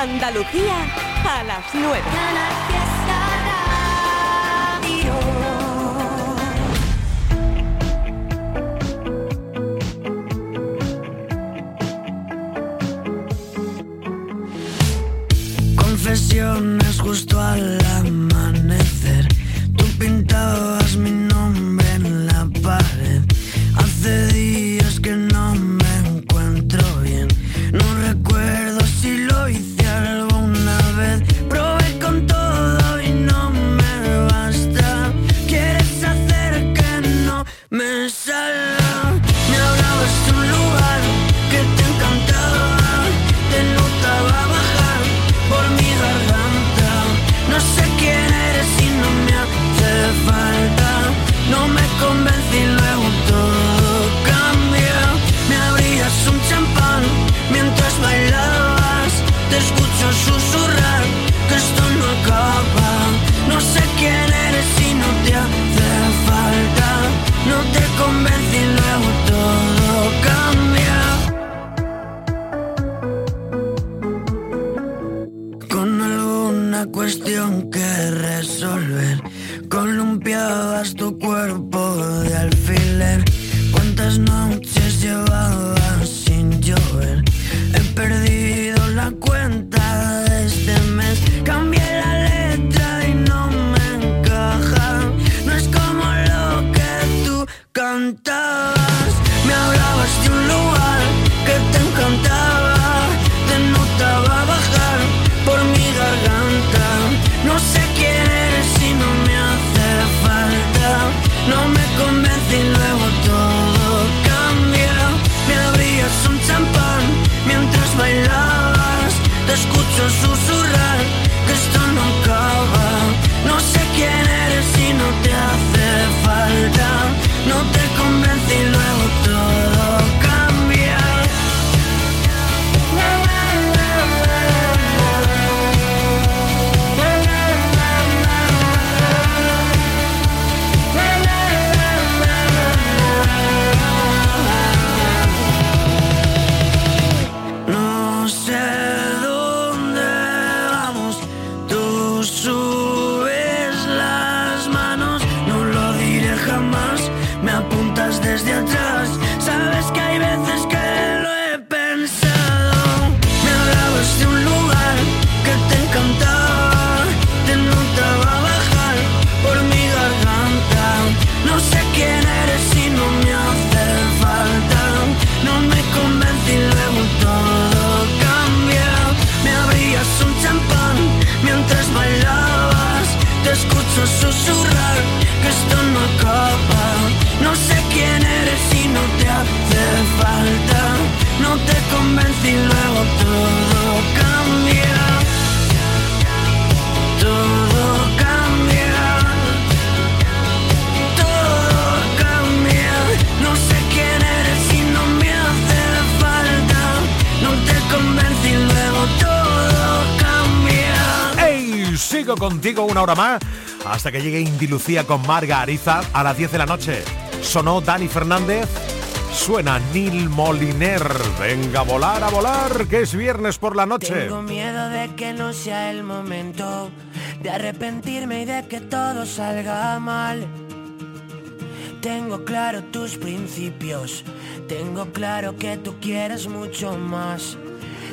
Andalucía a las 9. Confesiones justo al la una hora más hasta que llegue Indy Lucía con Marga Ariza a las 10 de la noche. Sonó Dani Fernández, suena Neil Moliner. Venga a volar, a volar, que es viernes por la noche. Tengo miedo de que no sea el momento, de arrepentirme y de que todo salga mal. Tengo claro tus principios, tengo claro que tú quieres mucho más.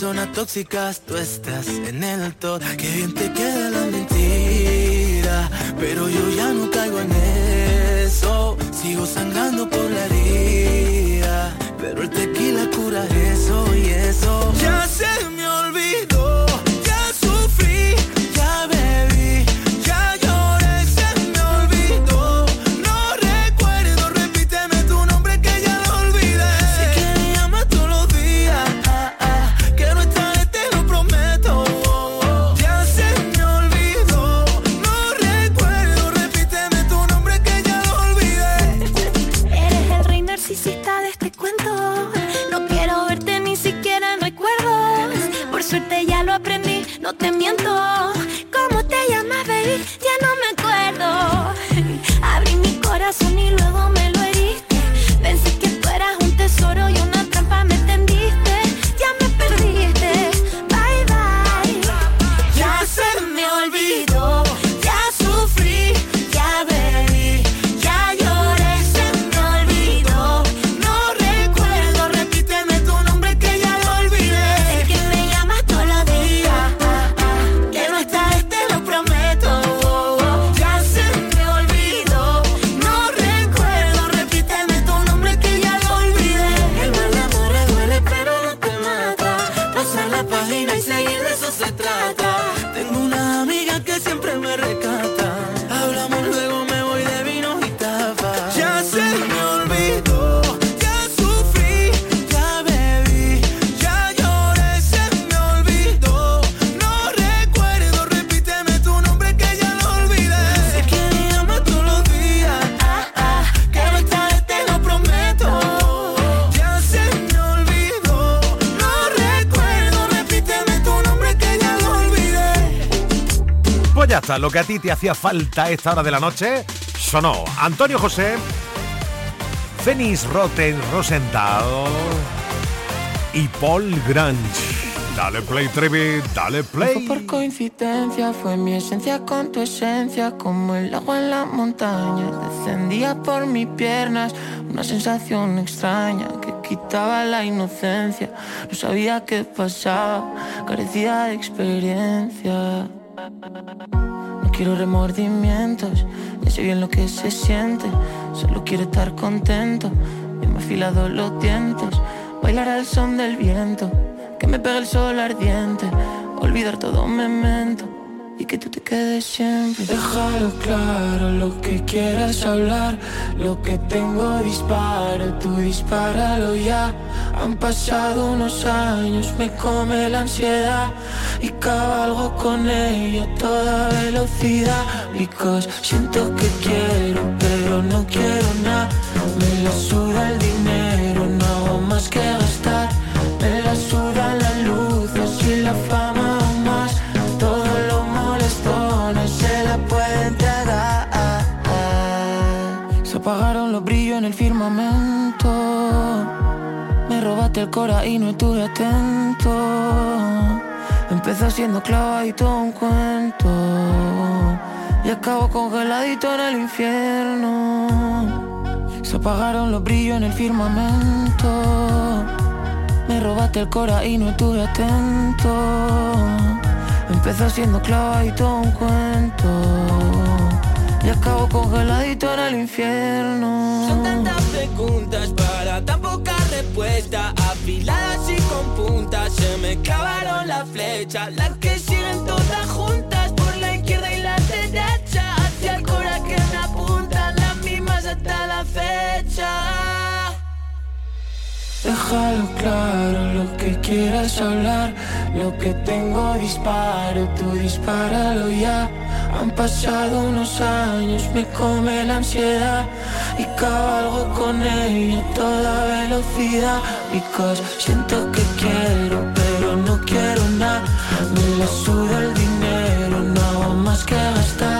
personas tóxicas, tú estás en el top. Qué bien te queda la mentira, pero yo ya no caigo en eso. Sigo sangrando por la gusta, lo que a ti te hacía falta a esta hora de la noche, sonó Antonio José, Fenix Roten Rosenthal y Paul Grange. Dale play, Trevi, dale play. Fue por coincidencia, fue mi esencia con tu esencia, como el agua en las montañas. Descendía por mis piernas una sensación extraña que quitaba la inocencia. No sabía qué pasaba, carecía de experiencia quiero remordimientos, ya sé bien lo que se siente, solo quiero estar contento, yo me he afilado los dientes, bailar al son del viento, que me pegue el sol ardiente, olvidar todo memento y que tú te quedes siempre. Déjalo claro, lo que quieras hablar, lo que tengo disparo, tú dispáralo ya. Han pasado unos años, me come la ansiedad y cabalgo con ella a toda velocidad. Because siento que quiero, pero no quiero nada. Me la suda el dinero, no hago más que gastar. Me la suda El cora y no estuve atento. Empezó siendo todo un cuento. Y acabo congeladito en el infierno. Se apagaron los brillos en el firmamento. Me robaste el cora y no estuve atento. Empezó siendo clava y todo un cuento. Y acabo congeladito en el infierno. Son tantas preguntas para tan poca respuesta. Afiladas y con puntas. Se me clavaron las flechas. Las que siguen todas juntas por la izquierda y la derecha. Hacia el cora que me apuntan. Las mismas hasta la fecha. Déjalo claro, lo que quieras hablar, lo que tengo disparo, tú dispáralo ya. Han pasado unos años, me come la ansiedad y cabalgo con ella a toda velocidad. Because siento que quiero, pero no quiero nada. Me la suda el dinero, no hago más que gastar.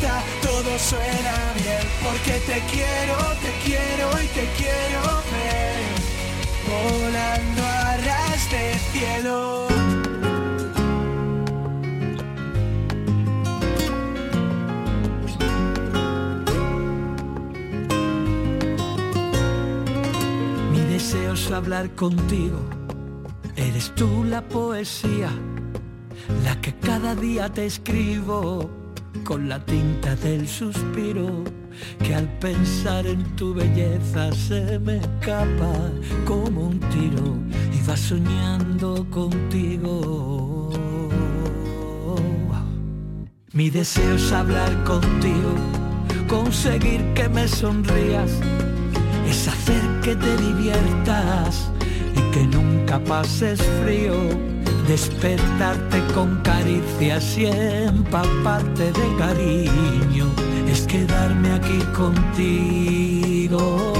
Todo suena bien. Porque te quiero, te quiero y te quiero ver. Volando a ras de cielo. Mi deseo es hablar contigo. Eres tú la poesía la que cada día te escribo con la tinta del suspiro que al pensar en tu belleza se me escapa como un tiro y va soñando contigo. Mi deseo es hablar contigo, conseguir que me sonrías, es hacer que te diviertas y que nunca pases frío despertarte con caricias y empaparte de cariño, es quedarme aquí contigo.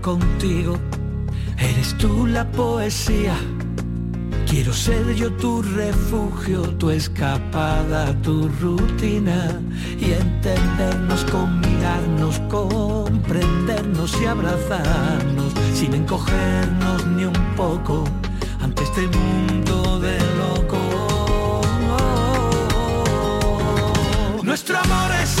Contigo. Eres tú la poesía Quiero ser yo tu refugio, tu escapada, tu rutina y entendernos con mirarnos, comprendernos y abrazarnos sin encogernos ni un poco ante este mundo de locos. Nuestro amor es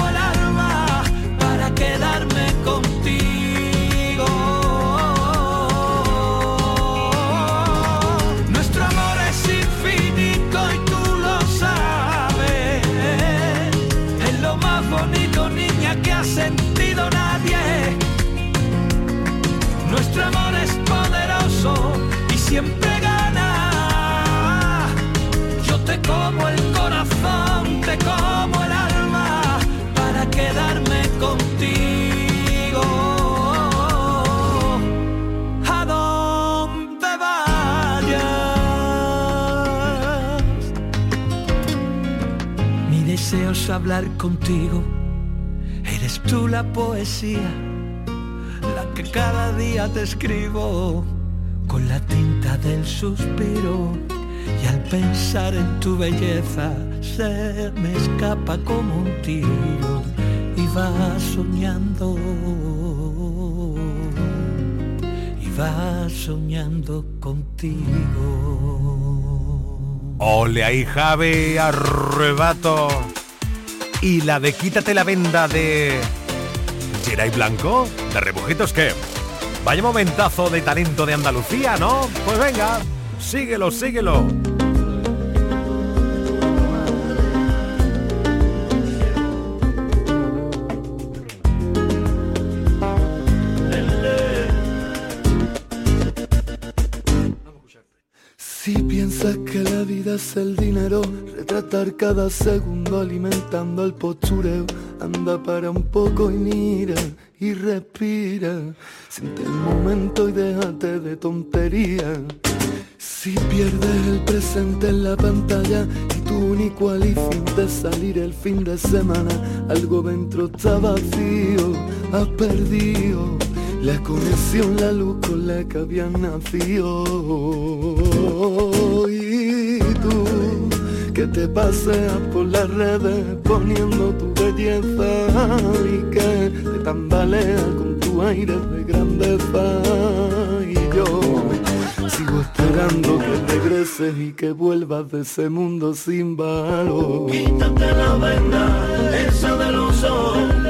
como el corazón, te como el alma para quedarme contigo. A donde vayas. Mi deseo es hablar contigo. Eres tú la poesía, la que cada día te escribo con la tinta del suspiro y al pensar en tu belleza se me escapa como un tiro y va soñando y va soñando contigo. Ole ahí Javi, arrebato. Y la de quítate la venda de Geray Blanco, de Rebujitos que Vaya momentazo de talento de Andalucía, ¿no? Pues venga, síguelo, síguelo. Vida el dinero, retratar cada segundo alimentando el postureo, anda para un poco y mira y respira, siente el momento y déjate de tontería. Si pierdes el presente en la pantalla y tu único alivio de salir el fin de semana, algo dentro está vacío, has perdido la conexión, la luz con la que habías nacido. Y tú que te paseas por las redes poniendo tu belleza y que te tambaleas con tu aire de grandeza. Y yo sigo esperando que regreses y que vuelvas de ese mundo sin valor. Quítate la venda, esa de los ojos,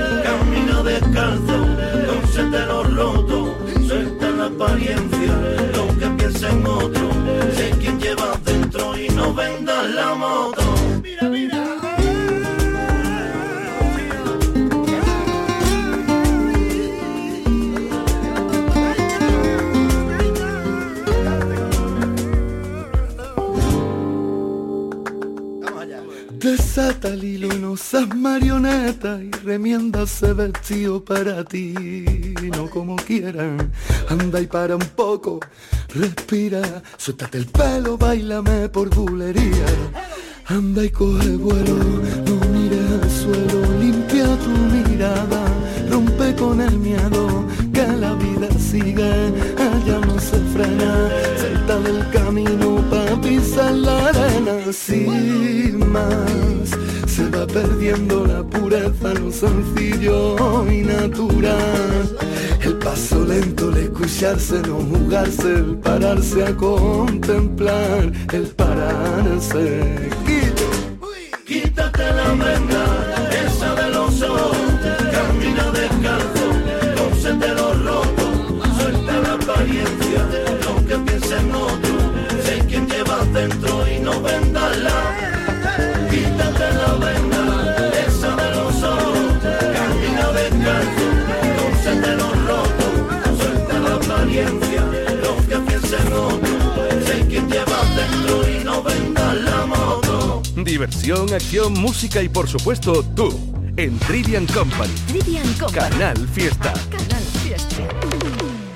Desata el hilo y no seas marioneta y remienda ese vestido para ti, no como quieran. Anda y para un poco, respira, suéltate el pelo, bailame por bulería. Anda y coge vuelo, no mires al suelo, limpia tu mirada, rompe con el miedo, que la vida sigue, allá no se frena, pa' pisar la arena, sin más, se va perdiendo la pureza, lo sencillo y natural. El paso lento, el escucharse, no jugarse, el pararse a contemplar, el pararse. Quítate la venda, esa de los ojos, camina descalzo, lo roto, suelta la apariencia, Diversión, acción, música y por supuesto tú. En Trivian Company. Trivian Company. Canal Fiesta. Canal Fiesta.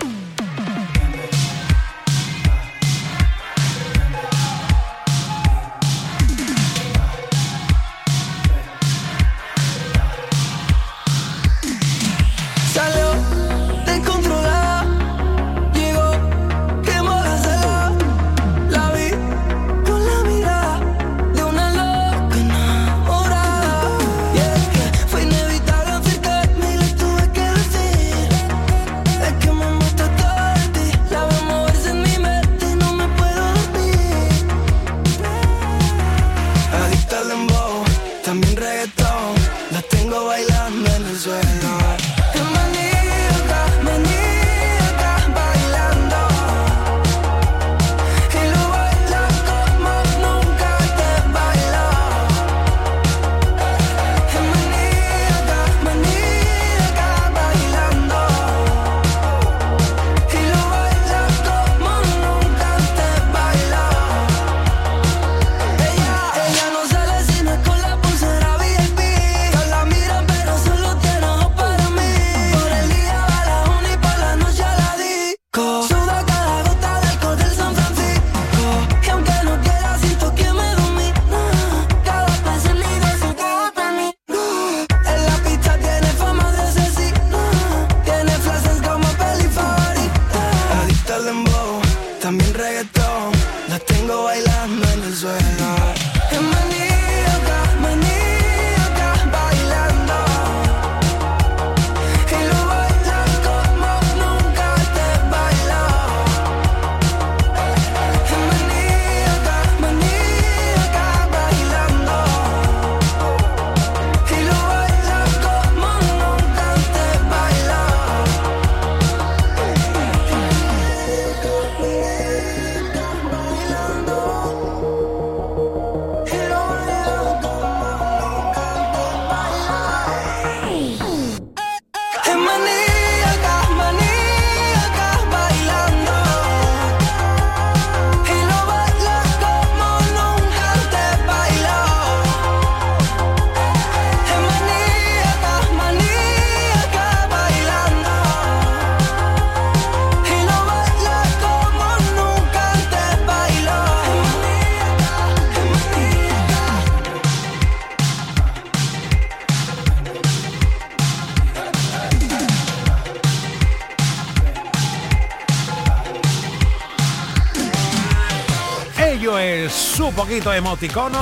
Poquito emoticono.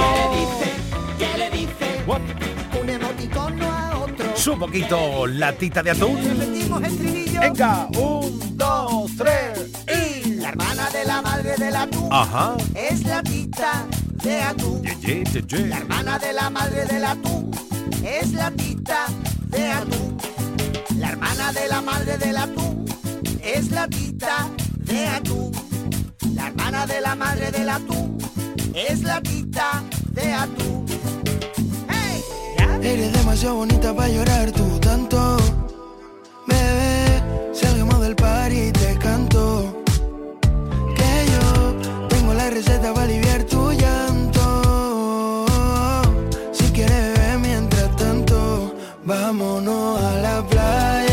¿Qué le dice? Un emoticono a otro. Su poquito latita de atún. Repetimos estribillo. Venga, un, dos, tres y... La hermana de la madre del atún Ajá. es la tita de atún. La hermana de la madre del atún es la tita de atún. La hermana de la madre del atún es la tita de atún. La hermana de la madre del atún es la tita de atún. ¡Hey! Eres demasiado bonita para llorar tú tanto. Bebé, salgamos del party y te canto. Que yo tengo la receta para aliviar tu llanto. Si quieres beber mientras tanto, vámonos a la playa.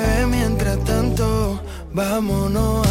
vámonos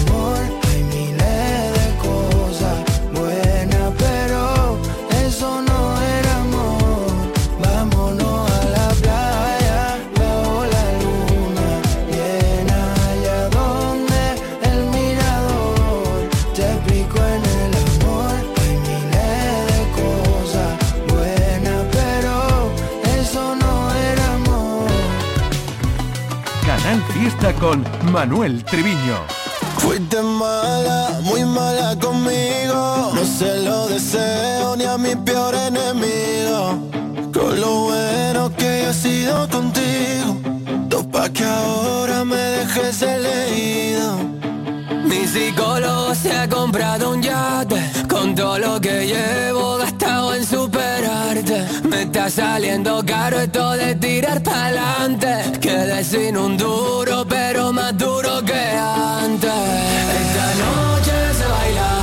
Con Manuel Triviño. Fuiste mala, muy mala conmigo. No se lo deseo ni a mi peor enemigo. Con lo bueno que he sido contigo. Topa que ahora me dejes leído. Mi psicólogo se ha comprado un yate Con todo lo que llevo gastado en superarte Me está saliendo caro esto de tirar pa'lante Quedé sin un duro pero más duro que antes. Esta noche se baila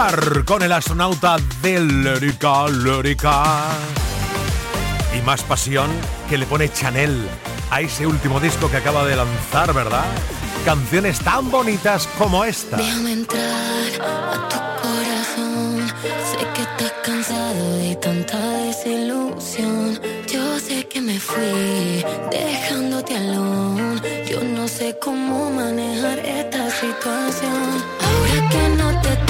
Solar con el astronauta de Lérica, Lérica. Y más pasión que le pone Chanel a ese último disco que acaba de lanzar, ¿verdad? Canciones tan bonitas como esta. Déjame entrar a tu corazón. Sé que estás cansado de tanta desilusión. Yo sé que me fui dejándote alone. Yo no sé cómo manejar esta situación. Ahora que no te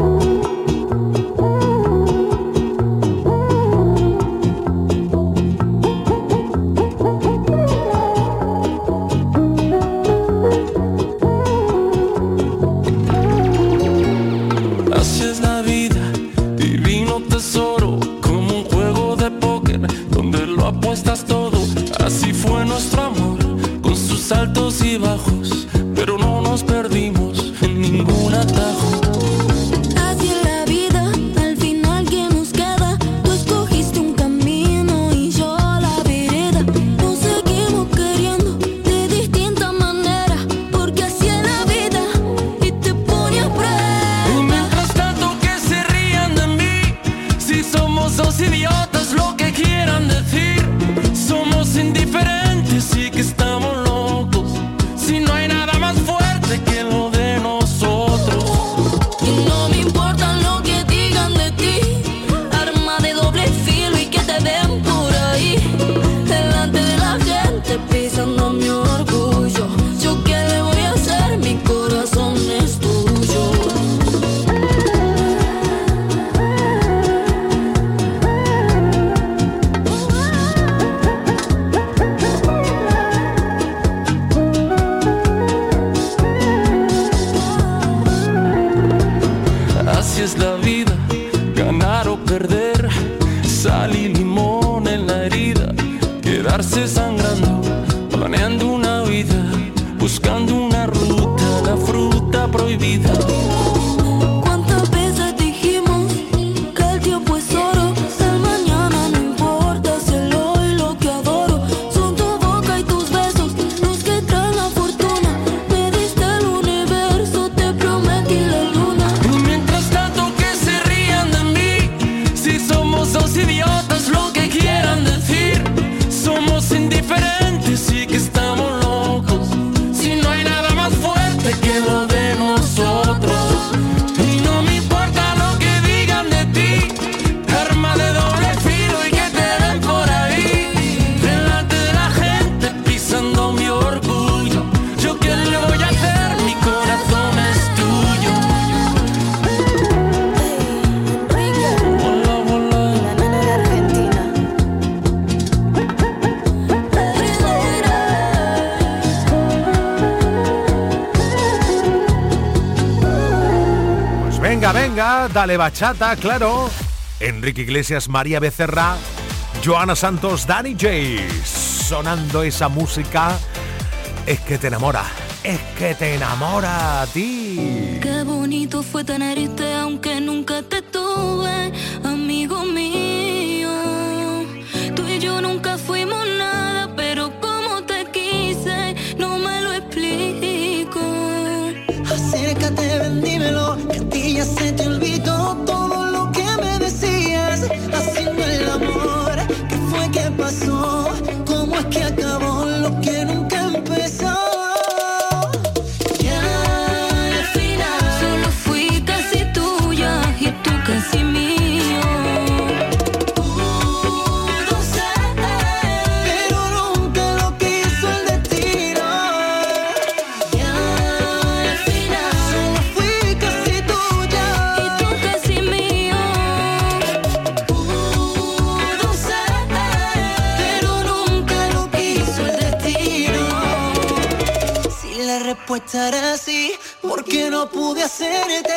bachata, claro. Enrique Iglesias, María Becerra, Joana Santos, Danny J. Sonando esa música es que te enamora, es que te enamora a ti. Qué bonito fue tenerte aunque nunca ¿Cómo es que acabó lo que pude hacerte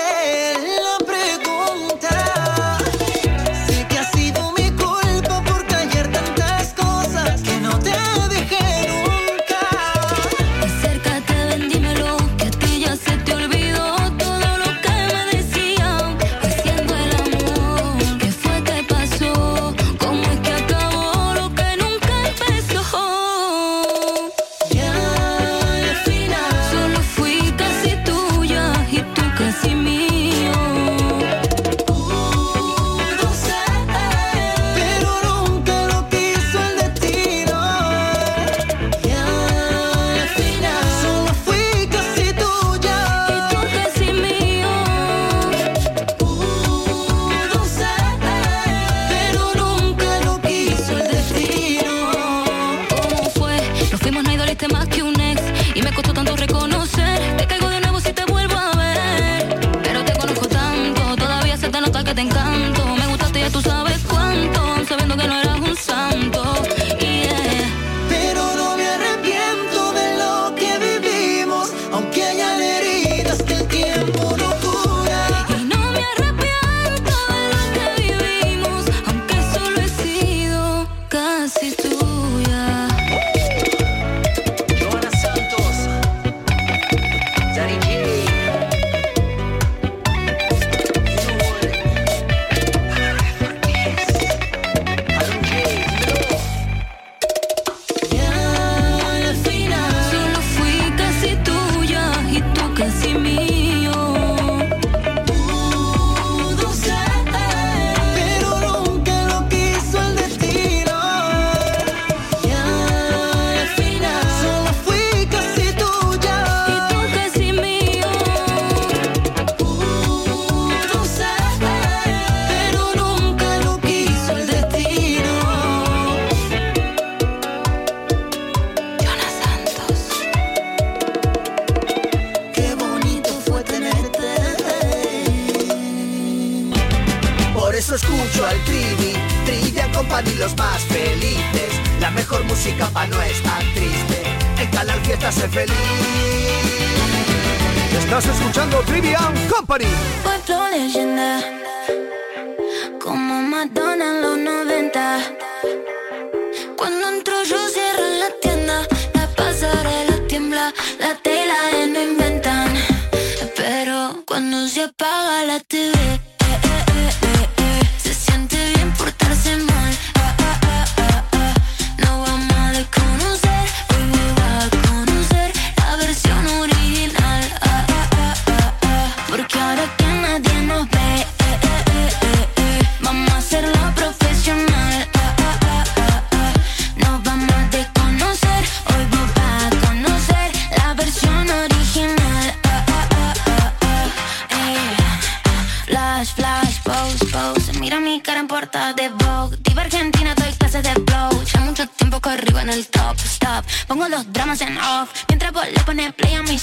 los dramas en off. Mientras vos le pones play a mis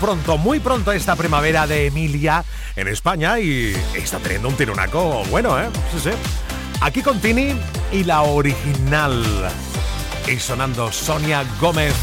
pronto, muy pronto esta primavera de Emilia en España y está teniendo un tirunaco bueno, ¿eh? Sí, sí. Aquí con Tini y la original. Y sonando Sonia Gómez.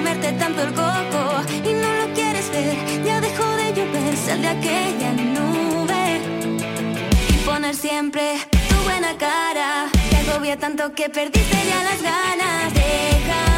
comerte tanto el coco y no lo quieres ver. Ya dejó de llover, sal de aquella nube y poner siempre tu buena cara. Te agobia tanto que perdiste ya las ganas. Deja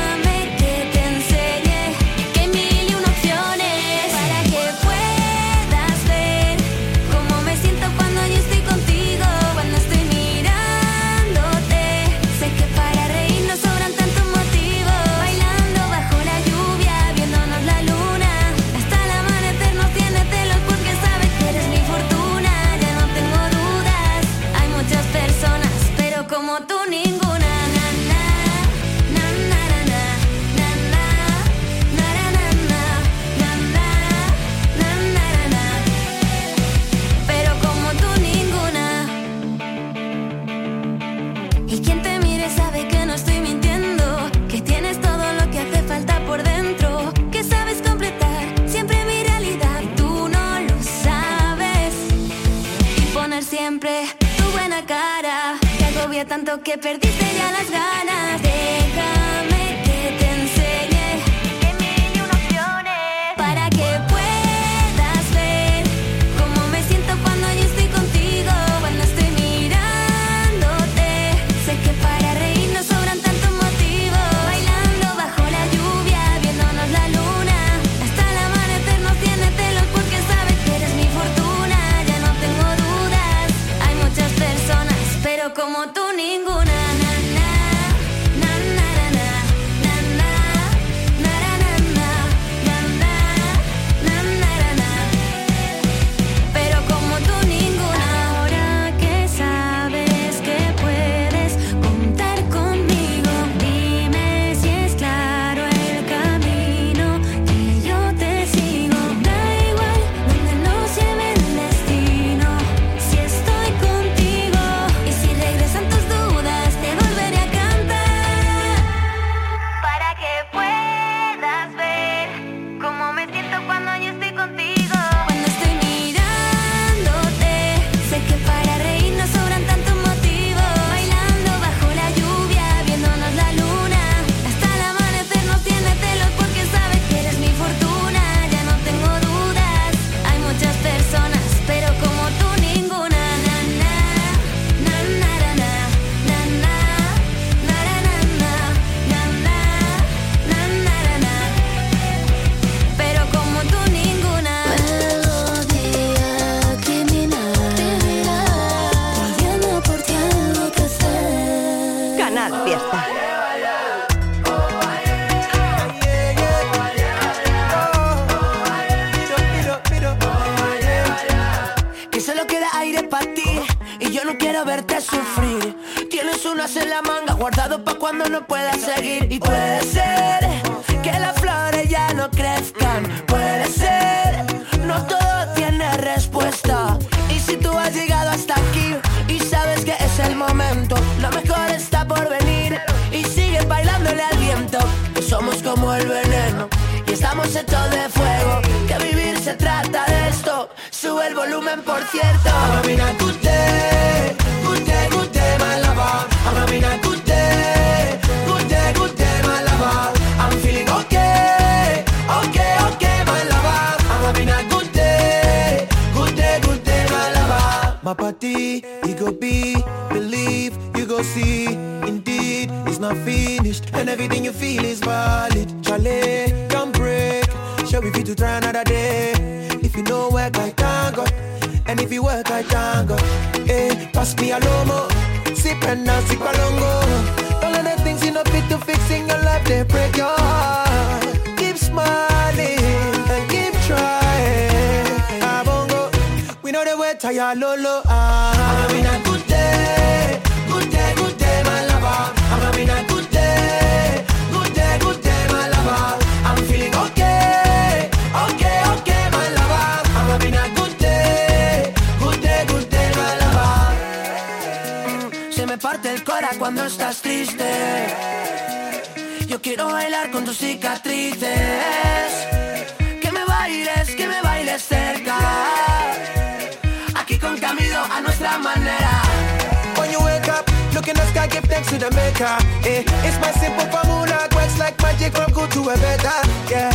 tanto que perdiste ya las ganas Y si tú has llegado hasta aquí y sabes que es el momento, lo mejor está por venir. Y sigue bailándole al viento, que somos como el veneno y estamos hechos de fuego. Que vivir se trata de esto. Sube el volumen, por cierto. everything you feel is valid. Chale, come break. Shall we be to try another day? If you know work, I thank God. And if you work, I thank God. Hey, pass me a lomo. Sip and now sip a longo. All of the things you know fit to fix in your life, they break your cuando estás triste. Yo quiero bailar con tus cicatrices. Que me bailes, que me bailes cerca. Aquí con Camilo a nuestra manera. When you wake up, look in the sky, give thanks to the maker. Eh, it's my simple formula, works like magic from good to a better. Yeah,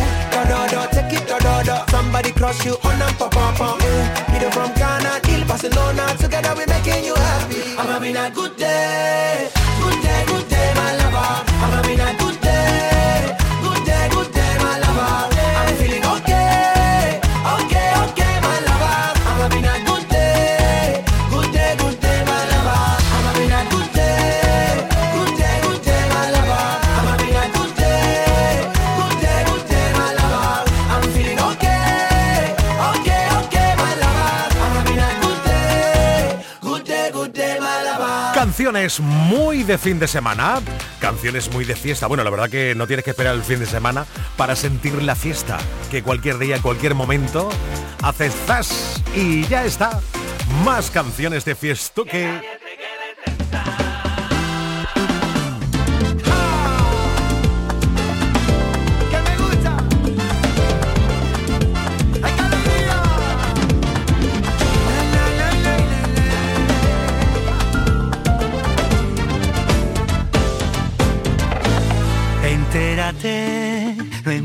do, take it do do. Somebody cross you on and pop pop pop. Eh, from Ghana till Barcelona, together we making you happy. I'm having a good day, Canciones muy de fin de semana, canciones muy de fiesta. Bueno, la verdad que no tienes que esperar el fin de semana para sentir la fiesta, que cualquier día, cualquier momento, haces zas y ya está. Más canciones de fiestuque. Entérate,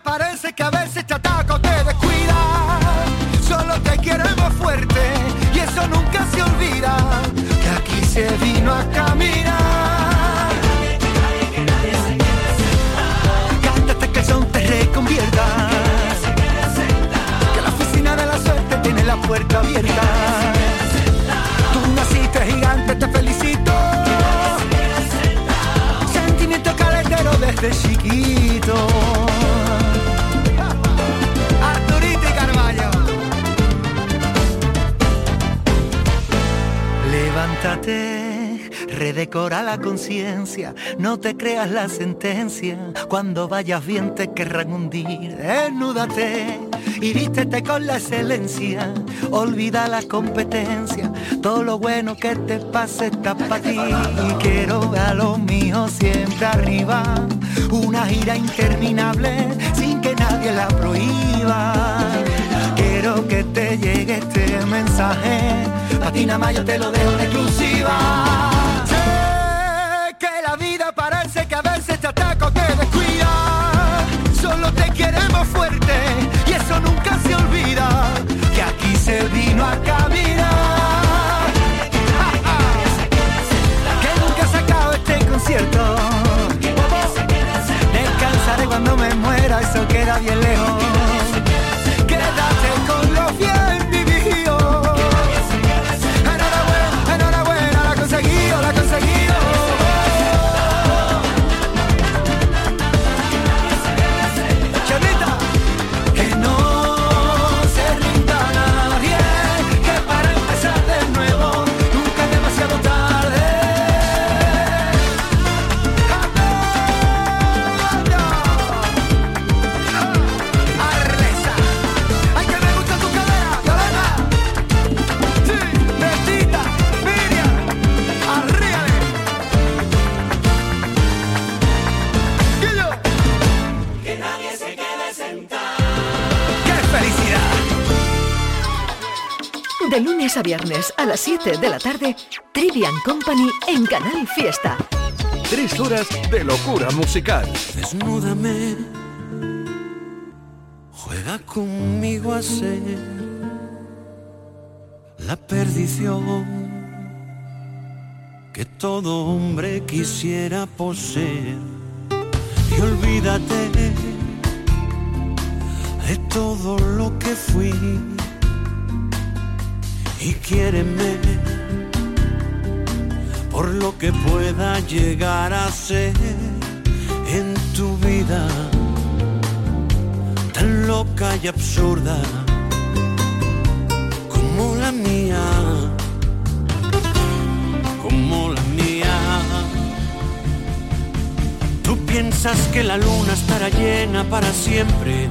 Parece que a veces te ataca o te descuida. Solo te queremos fuerte y eso nunca se olvida. Que aquí se vino a caminar. Cántate que el son te reconvierta. Que la oficina de la suerte tiene la puerta abierta. Tú naciste gigante, te felicito. Sentimiento caletero desde chiquito. Levántate, redecora la conciencia, no te creas la sentencia, cuando vayas bien te querrán hundir, desnúdate y vístete con la excelencia, olvida la competencia, todo lo bueno que te pase está para ti, y quiero ver a los míos siempre arriba, una gira interminable sin que nadie la prohíba. Que te llegue este mensaje, Patina Mayo te lo dejo en exclusiva. Sé que la vida parece que a veces te ataca o te descuida. Solo te queremos fuerte y eso nunca se olvida. Que aquí se vino a caminar. De lunes a viernes a las 7 de la tarde, Trivian Company en Canal Fiesta. Tres horas de locura musical. Desnúdame, juega conmigo a ser la perdición que todo hombre quisiera poseer. Y olvídate de todo lo que fui y quiéreme por lo que pueda llegar a ser en tu vida tan loca y absurda como la mía, como la mía. Tú piensas que la luna estará llena para siempre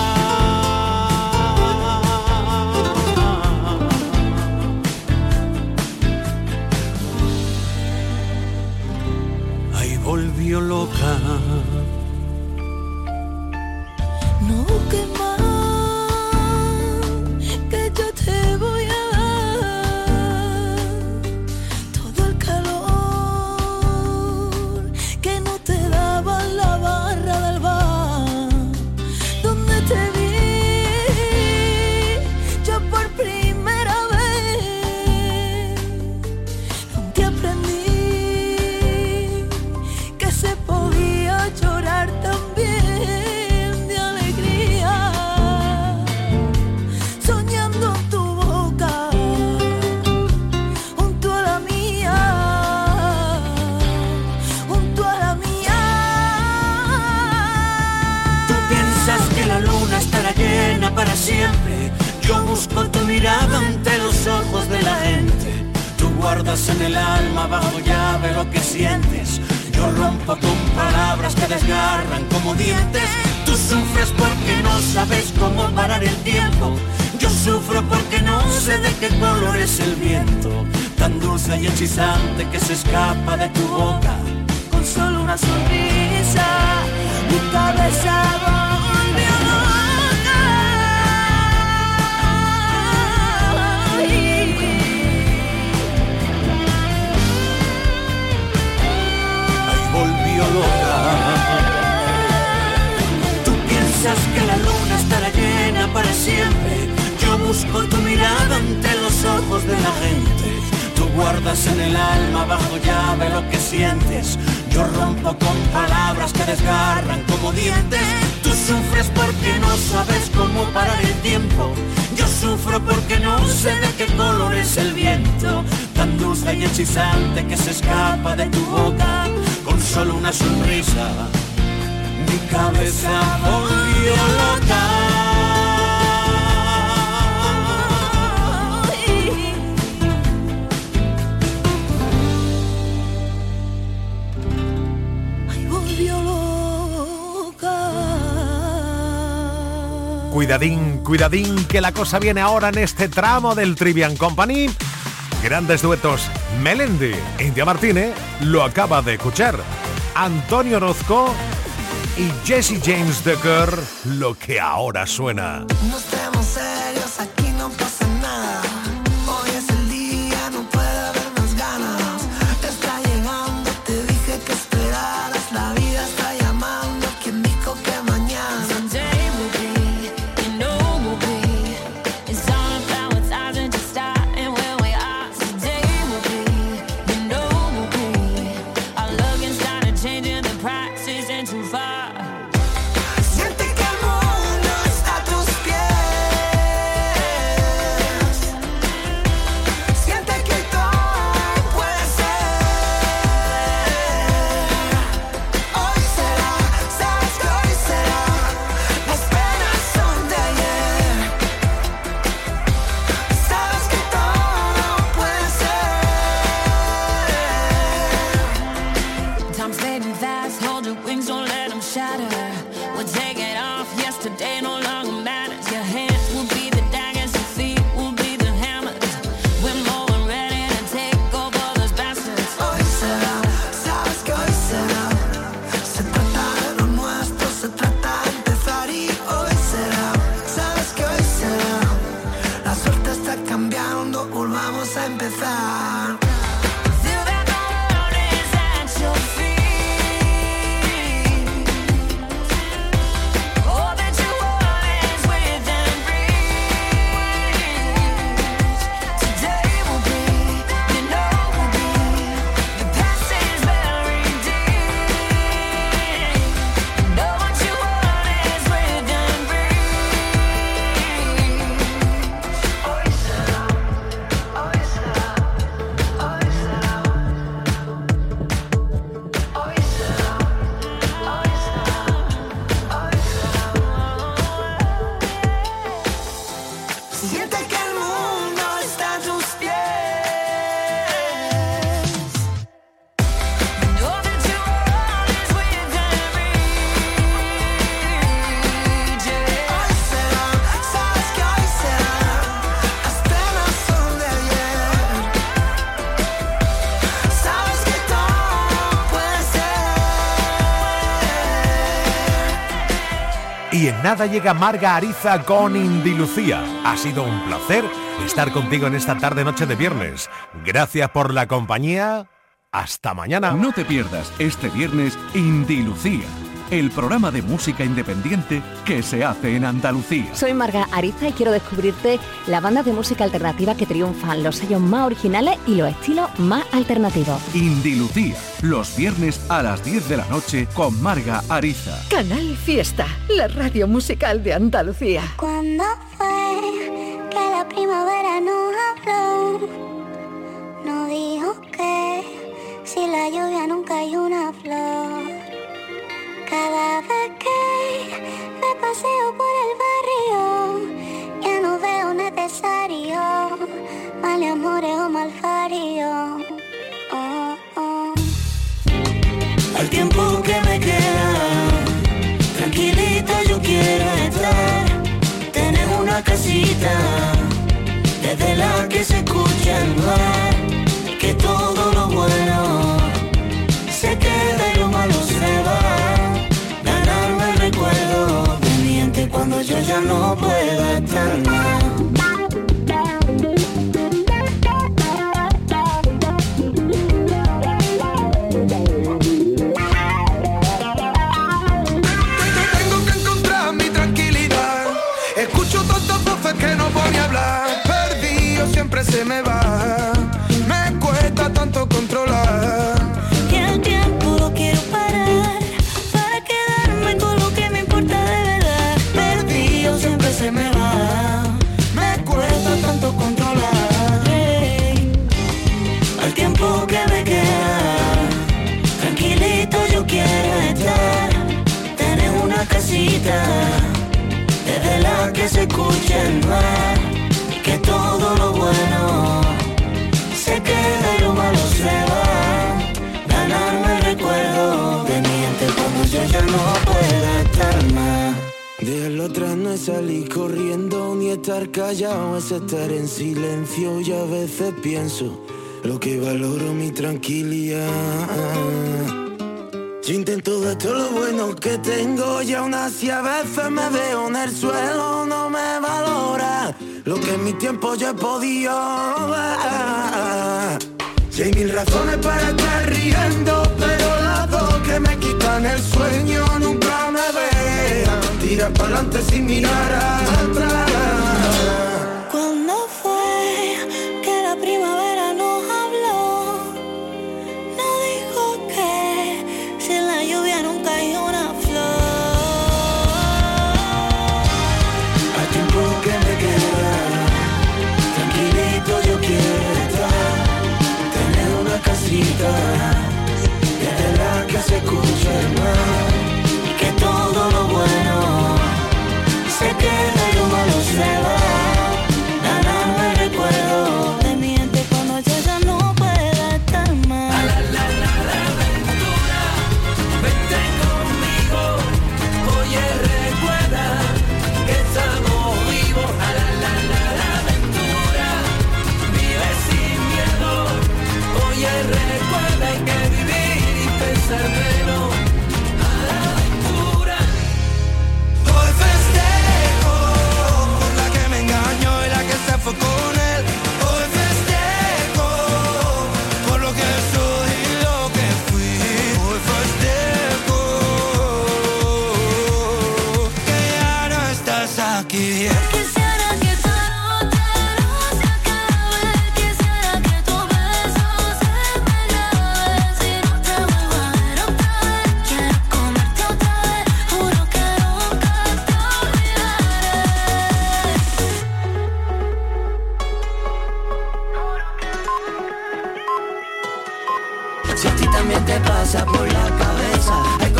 volvió loca. No que cabeza volvió loca. Cuidadín, cuidadín, que la cosa viene ahora en este tramo del Trivian Company. Grandes duetos. Melendi, India Martínez, lo acaba de escuchar. Antonio Orozco y Jesse James Decker, lo que ahora suena. a empezar. Llega Marga Ariza con Indilucía. Ha sido un placer estar contigo en esta tarde noche de viernes. Gracias por la compañía. Hasta mañana. No te pierdas este viernes Indilucía el programa de música independiente que se hace en Andalucía. Soy Marga Ariza y quiero descubrirte la banda de música alternativa que triunfan, los sellos más originales y los estilos más alternativos. Indie Lucía, los viernes a las 10 de la noche con Marga Ariza. Canal Fiesta, la radio musical de Andalucía. Cuando fue que la primavera no habló? No dijo que si la lluvia nunca hay una flor. Callado, es estar en silencio y a veces pienso lo que valoro mi tranquilidad. Yo intento de todo lo bueno que tengo y aún así a veces me veo en el suelo, no me valora lo que en mi tiempo yo he podido ver. Y hay mil razones para estar riendo, pero las dos que me quitan el sueño nunca me vean. Tira para adelante sin mirar atrás. escucha más.